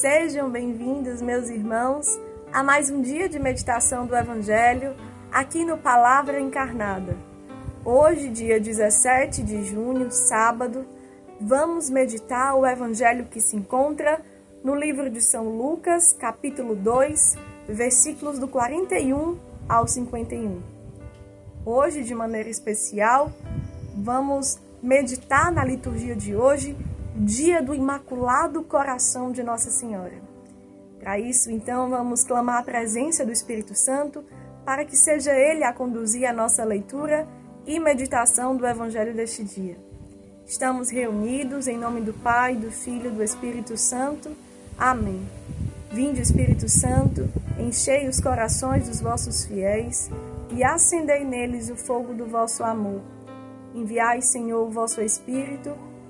Sejam bem-vindos, meus irmãos, a mais um dia de meditação do Evangelho aqui no Palavra Encarnada. Hoje, dia 17 de junho, sábado, vamos meditar o Evangelho que se encontra no livro de São Lucas, capítulo 2, versículos do 41 ao 51. Hoje, de maneira especial, vamos meditar na liturgia de hoje dia do Imaculado Coração de Nossa Senhora. Para isso, então, vamos clamar a presença do Espírito Santo para que seja Ele a conduzir a nossa leitura e meditação do Evangelho deste dia. Estamos reunidos em nome do Pai, do Filho e do Espírito Santo. Amém. Vinde, Espírito Santo, enchei os corações dos vossos fiéis e acendei neles o fogo do vosso amor. Enviai, Senhor, o vosso Espírito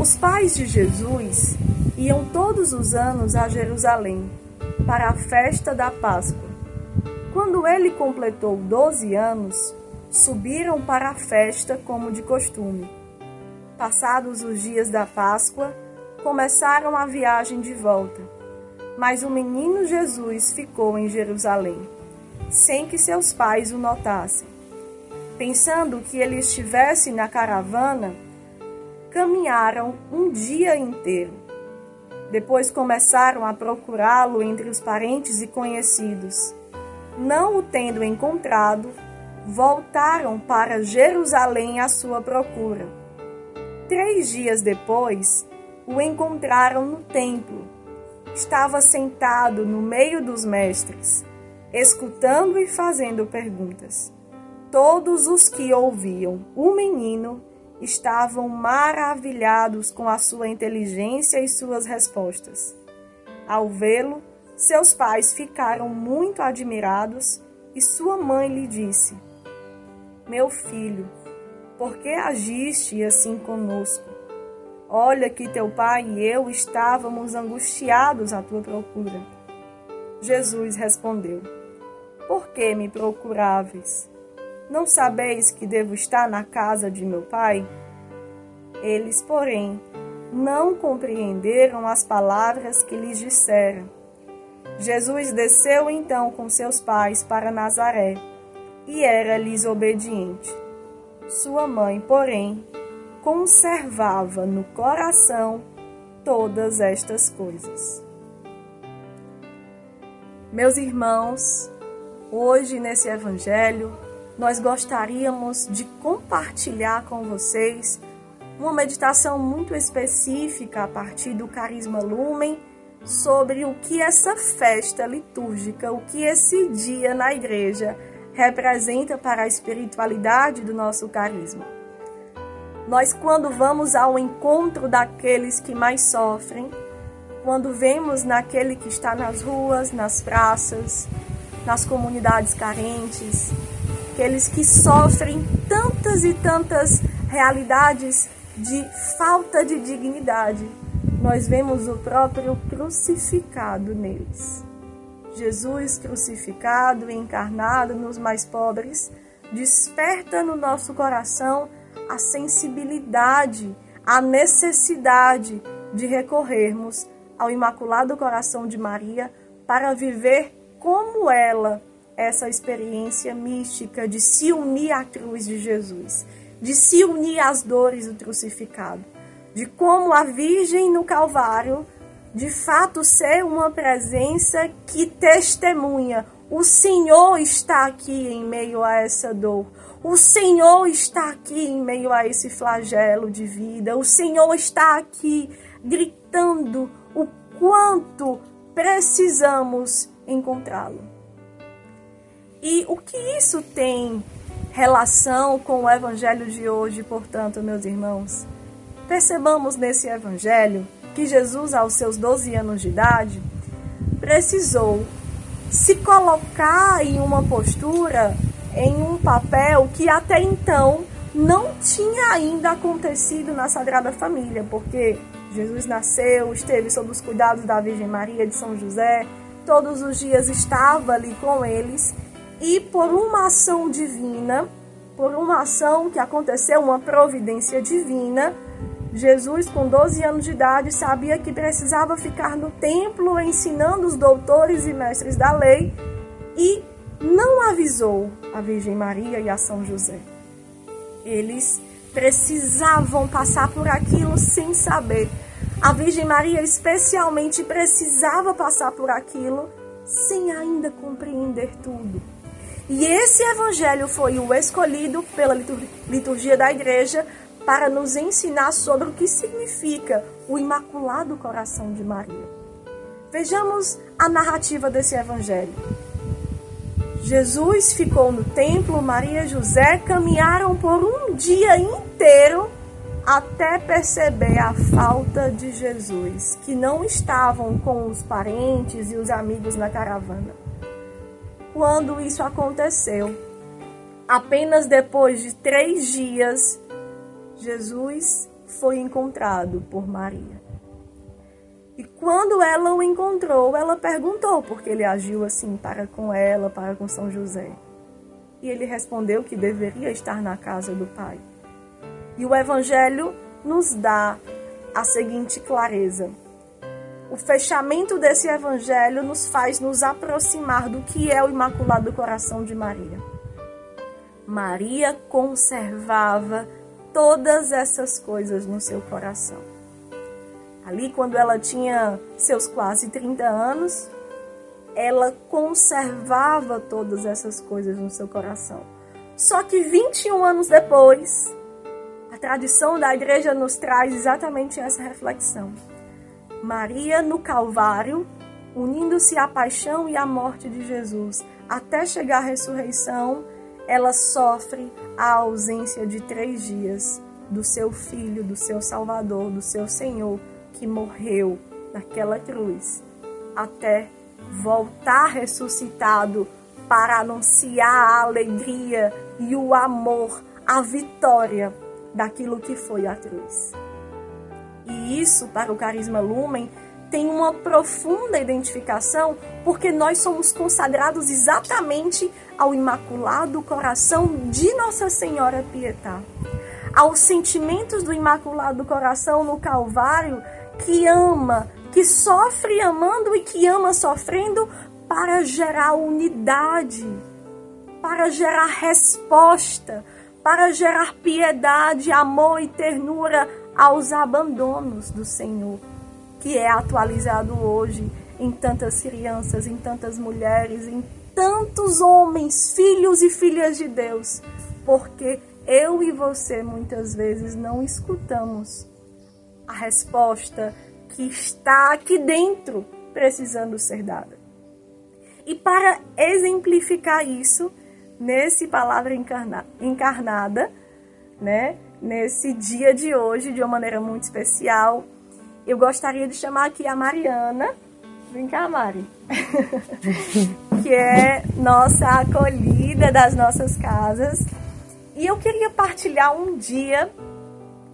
Os pais de Jesus iam todos os anos a Jerusalém para a festa da Páscoa. Quando ele completou 12 anos, subiram para a festa como de costume. Passados os dias da Páscoa, começaram a viagem de volta. Mas o menino Jesus ficou em Jerusalém, sem que seus pais o notassem. Pensando que ele estivesse na caravana, caminharam um dia inteiro. Depois começaram a procurá-lo entre os parentes e conhecidos. Não o tendo encontrado, voltaram para Jerusalém à sua procura. Três dias depois, o encontraram no templo. Estava sentado no meio dos mestres, escutando e fazendo perguntas. Todos os que ouviam o menino estavam maravilhados com a sua inteligência e suas respostas. Ao vê-lo, seus pais ficaram muito admirados e sua mãe lhe disse: Meu filho, por que agiste assim conosco? Olha que teu pai e eu estávamos angustiados à tua procura. Jesus respondeu: Por que me procuráveis? Não sabeis que devo estar na casa de meu pai? Eles, porém, não compreenderam as palavras que lhes disseram. Jesus desceu então com seus pais para Nazaré e era-lhes obediente. Sua mãe, porém, conservava no coração todas estas coisas. Meus irmãos, hoje nesse evangelho, nós gostaríamos de compartilhar com vocês uma meditação muito específica a partir do Carisma Lumen sobre o que essa festa litúrgica, o que esse dia na igreja representa para a espiritualidade do nosso carisma. Nós, quando vamos ao encontro daqueles que mais sofrem, quando vemos naquele que está nas ruas, nas praças, nas comunidades carentes, aqueles que sofrem tantas e tantas realidades de falta de dignidade. Nós vemos o próprio crucificado neles. Jesus crucificado e encarnado nos mais pobres desperta no nosso coração a sensibilidade, a necessidade de recorrermos ao Imaculado Coração de Maria para viver como ela essa experiência mística de se unir à cruz de Jesus, de se unir às dores do crucificado, de como a Virgem no Calvário de fato ser uma presença que testemunha: o Senhor está aqui em meio a essa dor. O Senhor está aqui em meio a esse flagelo de vida. O Senhor está aqui gritando o quanto precisamos encontrá-lo. E o que isso tem relação com o evangelho de hoje, portanto, meus irmãos? Percebamos nesse evangelho que Jesus, aos seus 12 anos de idade, precisou se colocar em uma postura, em um papel que até então não tinha ainda acontecido na Sagrada Família, porque Jesus nasceu, esteve sob os cuidados da Virgem Maria de São José, todos os dias estava ali com eles e por uma ação divina, por uma ação que aconteceu, uma providência divina, Jesus, com 12 anos de idade, sabia que precisava ficar no templo ensinando os doutores e mestres da lei e não avisou a Virgem Maria e a São José. Eles precisavam passar por aquilo sem saber. A Virgem Maria, especialmente, precisava passar por aquilo sem ainda compreender tudo. E esse evangelho foi o escolhido pela liturgia da igreja para nos ensinar sobre o que significa o Imaculado Coração de Maria. Vejamos a narrativa desse evangelho. Jesus ficou no templo, Maria e José caminharam por um dia inteiro até perceber a falta de Jesus, que não estavam com os parentes e os amigos na caravana. Quando isso aconteceu, apenas depois de três dias, Jesus foi encontrado por Maria. E quando ela o encontrou, ela perguntou por que ele agiu assim para com ela, para com São José. E ele respondeu que deveria estar na casa do Pai. E o Evangelho nos dá a seguinte clareza. O fechamento desse Evangelho nos faz nos aproximar do que é o Imaculado Coração de Maria. Maria conservava todas essas coisas no seu coração. Ali, quando ela tinha seus quase 30 anos, ela conservava todas essas coisas no seu coração. Só que 21 anos depois, a tradição da igreja nos traz exatamente essa reflexão. Maria no Calvário, unindo-se à paixão e à morte de Jesus, até chegar à ressurreição, ela sofre a ausência de três dias do seu filho, do seu Salvador, do seu Senhor, que morreu naquela cruz, até voltar ressuscitado para anunciar a alegria e o amor, a vitória daquilo que foi a cruz. E isso, para o Carisma Lumen, tem uma profunda identificação, porque nós somos consagrados exatamente ao Imaculado Coração de Nossa Senhora Pietá, aos sentimentos do Imaculado Coração no Calvário, que ama, que sofre amando e que ama sofrendo para gerar unidade, para gerar resposta, para gerar piedade, amor e ternura aos abandonos do Senhor que é atualizado hoje em tantas crianças, em tantas mulheres, em tantos homens, filhos e filhas de Deus, porque eu e você muitas vezes não escutamos a resposta que está aqui dentro precisando ser dada. E para exemplificar isso, nesse palavra encarna, encarnada, né, nesse dia de hoje, de uma maneira muito especial, eu gostaria de chamar aqui a Mariana. Vem cá, Mari. que é nossa acolhida das nossas casas. E eu queria partilhar um dia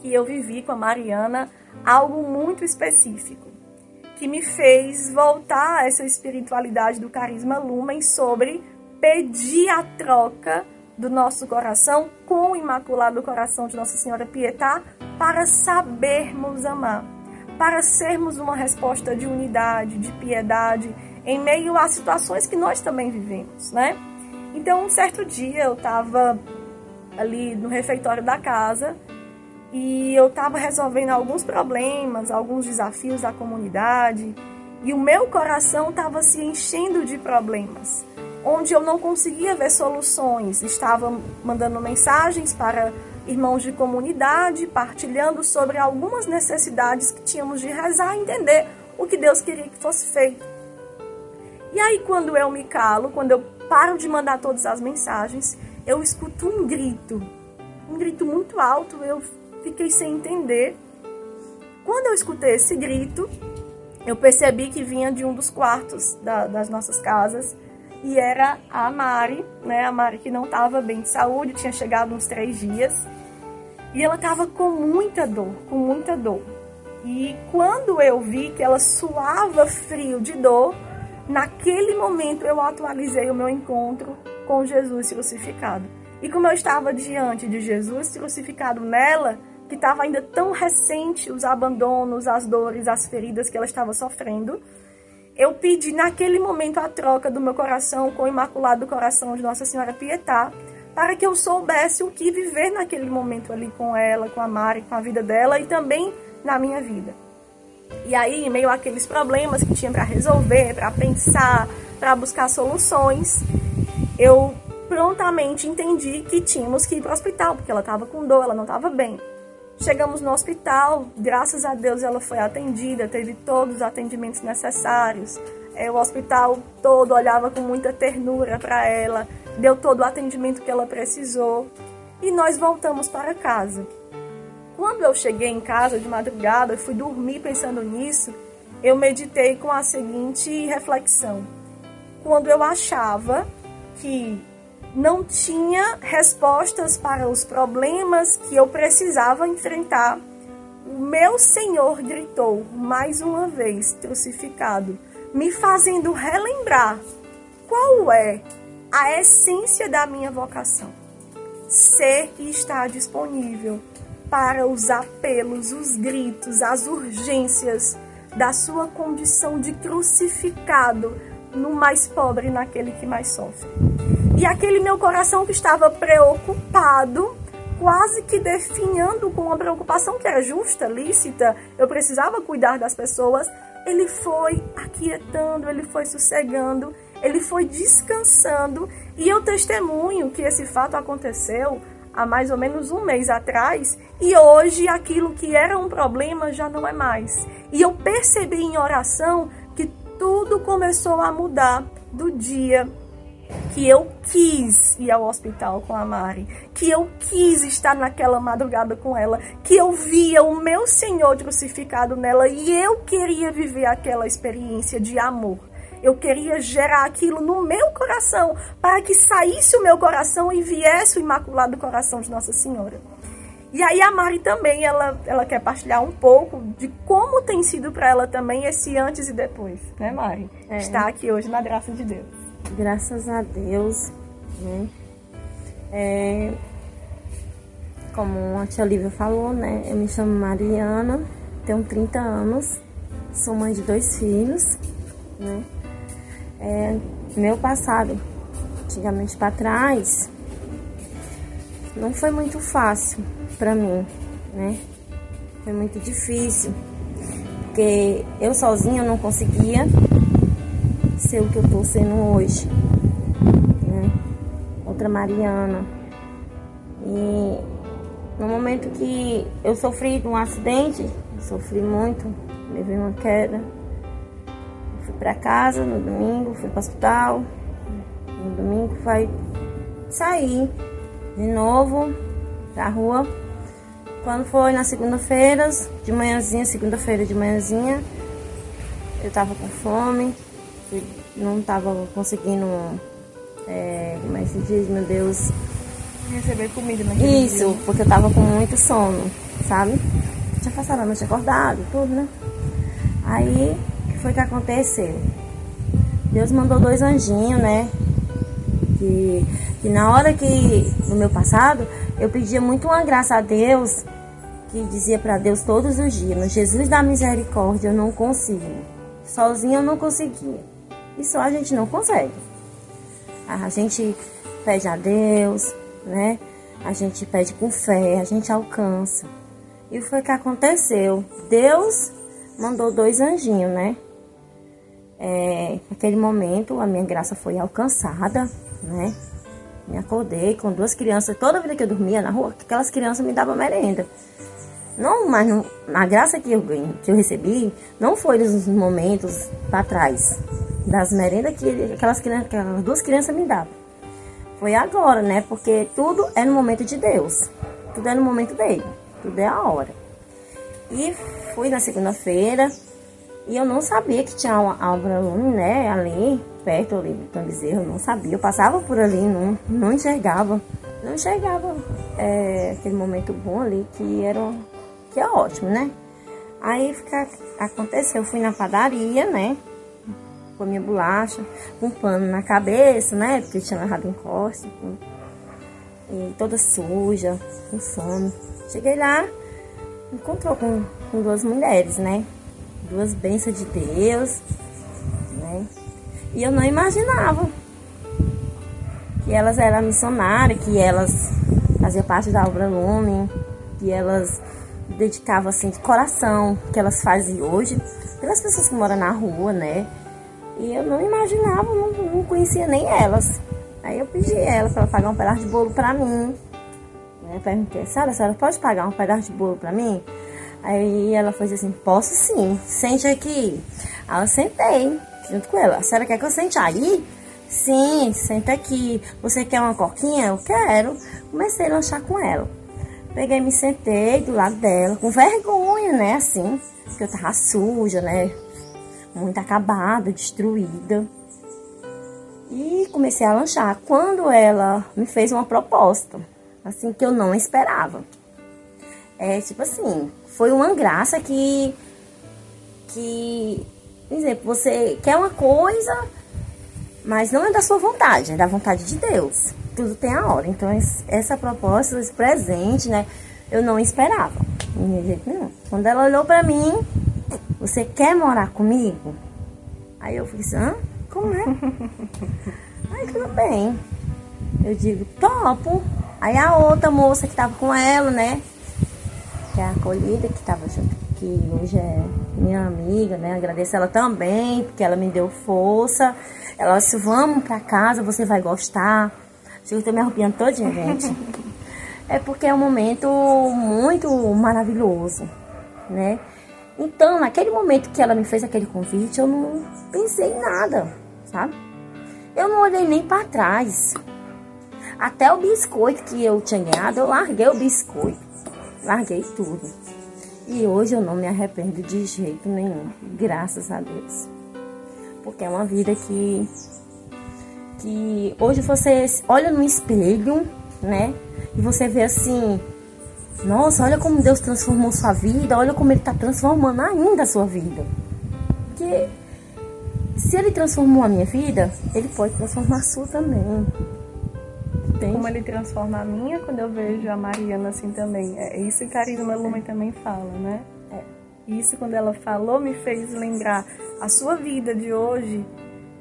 que eu vivi com a Mariana, algo muito específico, que me fez voltar a essa espiritualidade do carisma Lumen sobre pedir a troca do nosso coração com o Imaculado Coração de Nossa Senhora Pietá para sabermos amar para sermos uma resposta de unidade, de piedade, em meio a situações que nós também vivemos, né? Então, um certo dia eu estava ali no refeitório da casa e eu estava resolvendo alguns problemas, alguns desafios da comunidade e o meu coração estava se enchendo de problemas, onde eu não conseguia ver soluções. Estava mandando mensagens para irmãos de comunidade, partilhando sobre algumas necessidades que tínhamos de rezar e entender o que Deus queria que fosse feito. E aí, quando eu me calo, quando eu paro de mandar todas as mensagens, eu escuto um grito, um grito muito alto, eu fiquei sem entender. Quando eu escutei esse grito, eu percebi que vinha de um dos quartos da, das nossas casas e era a Mari, né? A Mari que não estava bem de saúde, tinha chegado uns três dias e ela estava com muita dor, com muita dor. E quando eu vi que ela suava frio de dor, naquele momento eu atualizei o meu encontro com Jesus crucificado. E como eu estava diante de Jesus crucificado nela, que estava ainda tão recente os abandonos, as dores, as feridas que ela estava sofrendo, eu pedi naquele momento a troca do meu coração com o Imaculado Coração de Nossa Senhora Pietá, para que eu soubesse o que viver naquele momento ali com ela, com a Mari, com a vida dela e também na minha vida. E aí, meio àqueles problemas que tinha para resolver, para pensar, para buscar soluções, eu prontamente entendi que tínhamos que ir para o hospital, porque ela estava com dor, ela não estava bem. Chegamos no hospital, graças a Deus ela foi atendida, teve todos os atendimentos necessários. É, o hospital todo olhava com muita ternura para ela, deu todo o atendimento que ela precisou e nós voltamos para casa. Quando eu cheguei em casa de madrugada, fui dormir pensando nisso, eu meditei com a seguinte reflexão. Quando eu achava que não tinha respostas para os problemas que eu precisava enfrentar. O meu Senhor gritou mais uma vez, crucificado, me fazendo relembrar qual é a essência da minha vocação. Ser e estar disponível para os apelos, os gritos, as urgências da sua condição de crucificado no mais pobre, naquele que mais sofre. E aquele meu coração que estava preocupado, quase que definhando com uma preocupação que era justa, lícita, eu precisava cuidar das pessoas, ele foi aquietando, ele foi sossegando, ele foi descansando. E eu testemunho que esse fato aconteceu há mais ou menos um mês atrás e hoje aquilo que era um problema já não é mais. E eu percebi em oração que tudo começou a mudar do dia que eu quis ir ao hospital com a Mari, que eu quis estar naquela madrugada com ela, que eu via o meu Senhor crucificado nela e eu queria viver aquela experiência de amor. Eu queria gerar aquilo no meu coração, para que saísse o meu coração e viesse o imaculado coração de Nossa Senhora. E aí a Mari também, ela, ela quer partilhar um pouco de como tem sido para ela também esse antes e depois, né Mari? É. Está aqui hoje na graça de Deus graças a Deus, né? É, como a tia Lívia falou, né? Eu me chamo Mariana, tenho 30 anos, sou mãe de dois filhos, né? É, meu passado, antigamente para trás, não foi muito fácil para mim, né? Foi muito difícil, porque eu sozinha não conseguia ser o que eu tô sendo hoje, né? Outra Mariana. E no momento que eu sofri um acidente, sofri muito, levei uma queda, fui para casa no domingo, fui para hospital. No domingo foi sair de novo pra rua. Quando foi na segunda-feira, de manhãzinha, segunda-feira de manhãzinha, eu tava com fome, não estava conseguindo, é, como é que se diz, meu Deus? Receber comida naquele Isso, dia. porque eu tava com muito sono, sabe? Tinha passado a noite acordado, tudo, né? Aí, o que foi que aconteceu? Deus mandou dois anjinhos, né? Que, que na hora que, no meu passado, eu pedia muito uma graça a Deus, que dizia para Deus todos os dias, Jesus da misericórdia eu não consigo. Sozinho eu não conseguia. Só a gente não consegue. A gente pede a Deus, né? A gente pede com fé, a gente alcança. E foi o que aconteceu. Deus mandou dois anjinhos, né? É, naquele momento a minha graça foi alcançada, né? Me acordei com duas crianças. Toda vida que eu dormia na rua, aquelas crianças me davam merenda. Não, mas não, a graça que eu, que eu recebi não foi nos momentos para trás das merendas que aquelas, crianças, duas crianças me davam. Foi agora, né? Porque tudo é no momento de Deus. Tudo é no momento dele. Tudo é a hora. E fui na segunda-feira, E eu não sabia que tinha uma Álvaro Lume, né, ali, perto ali do Bezerro, eu não sabia. Eu passava por ali, não, não enxergava. Não enxergava é, aquele momento bom ali, que era que é ótimo, né? Aí fica, aconteceu, eu fui na padaria, né? Com a minha bolacha, com um pano na cabeça, né? Porque tinha um corte, com, e toda suja, com fome. Cheguei lá, encontrou com, com duas mulheres, né? Duas bênçãos de Deus, né? E eu não imaginava que elas eram missionárias, que elas faziam parte da obra Lumen, que elas dedicavam assim de coração, que elas fazem hoje, pelas pessoas que moram na rua, né? E eu não imaginava, não, não conhecia nem elas. Aí eu pedi ela para pagar um pedaço de bolo para mim. Né? Perguntei, Sara, a senhora pode pagar um pedaço de bolo para mim? Aí ela foi assim, posso sim, sente aqui. Aí eu sentei junto com ela. A senhora quer que eu sente aí? Sim, senta aqui. Você quer uma coquinha? Eu quero. Comecei a lanchar com ela. Peguei, me sentei do lado dela, com vergonha, né? Assim, porque eu tava suja, né? Muito acabada, destruída. E comecei a lanchar. Quando ela me fez uma proposta, assim, que eu não esperava. É tipo assim, foi uma graça que. Que. Por exemplo, você quer uma coisa, mas não é da sua vontade, é da vontade de Deus tudo tem a hora. Então, essa proposta, esse presente, né? Eu não esperava. De jeito nenhum. Quando ela olhou pra mim, você quer morar comigo? Aí eu fiz, hã? Como é? Aí tudo bem. Eu digo, topo. Aí a outra moça que tava com ela, né? Que é a acolhida, que tava junto, que hoje é minha amiga, né? Agradeço ela também, porque ela me deu força. Ela disse, vamos pra casa, você vai gostar. Eu tô me arrupiando todinha, gente. é porque é um momento muito maravilhoso, né? Então, naquele momento que ela me fez aquele convite, eu não pensei em nada, sabe? Eu não olhei nem para trás. Até o biscoito que eu tinha ganhado, eu larguei o biscoito. Larguei tudo. E hoje eu não me arrependo de jeito nenhum. Graças a Deus. Porque é uma vida que que hoje você olha no espelho, né? E você vê assim, nossa, olha como Deus transformou sua vida, olha como Ele está transformando ainda a sua vida. Porque se Ele transformou a minha vida, Ele pode transformar a sua também. Entende? Como Ele transforma a minha quando eu vejo a Mariana assim também. É isso que a Karina Lumen também fala, né? É. Isso quando ela falou me fez lembrar a sua vida de hoje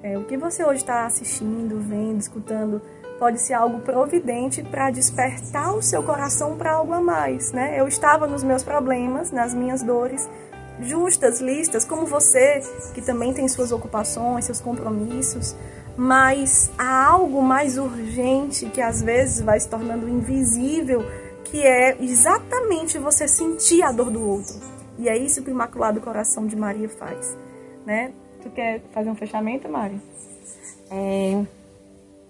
é, o que você hoje está assistindo, vendo, escutando, pode ser algo providente para despertar o seu coração para algo a mais, né? Eu estava nos meus problemas, nas minhas dores, justas, listas, como você, que também tem suas ocupações, seus compromissos, mas há algo mais urgente que às vezes vai se tornando invisível, que é exatamente você sentir a dor do outro. E é isso que o Imaculado Coração de Maria faz, né? Tu quer fazer um fechamento, Mari? É,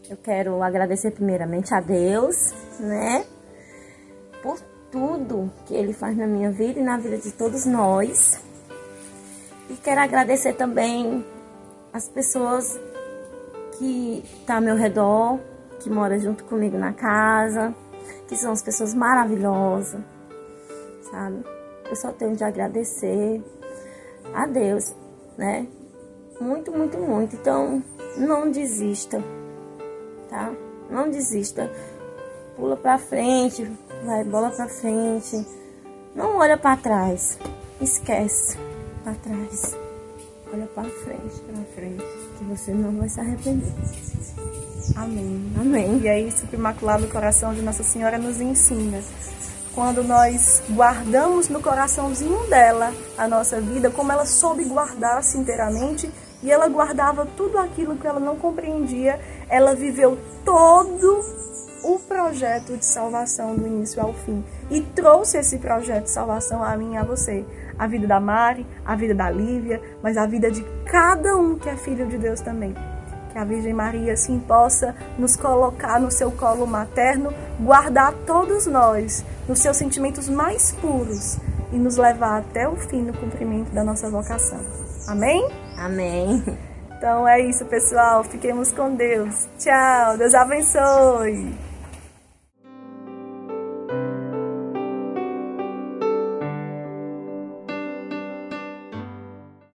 eu quero agradecer primeiramente a Deus, né? Por tudo que Ele faz na minha vida e na vida de todos nós. E quero agradecer também as pessoas que estão tá ao meu redor, que moram junto comigo na casa, que são as pessoas maravilhosas, sabe? Eu só tenho de agradecer a Deus, né? muito, muito, muito. Então, não desista, tá? Não desista. Pula pra frente, vai bola pra frente. Não olha para trás. Esquece para trás. Olha para frente, para frente, que você não vai se arrepender. Amém. Amém. E é isso que o Imaculado Coração de Nossa Senhora nos ensina quando nós guardamos no coraçãozinho dela a nossa vida, como ela soube guardar-se inteiramente e ela guardava tudo aquilo que ela não compreendia, ela viveu todo o projeto de salvação do início ao fim e trouxe esse projeto de salvação a mim e a você. A vida da Mari, a vida da Lívia, mas a vida de cada um que é filho de Deus também que a Virgem Maria assim possa nos colocar no seu colo materno, guardar todos nós nos seus sentimentos mais puros e nos levar até o fim no cumprimento da nossa vocação. Amém? Amém. Então é isso, pessoal. Fiquemos com Deus. Tchau. Deus abençoe.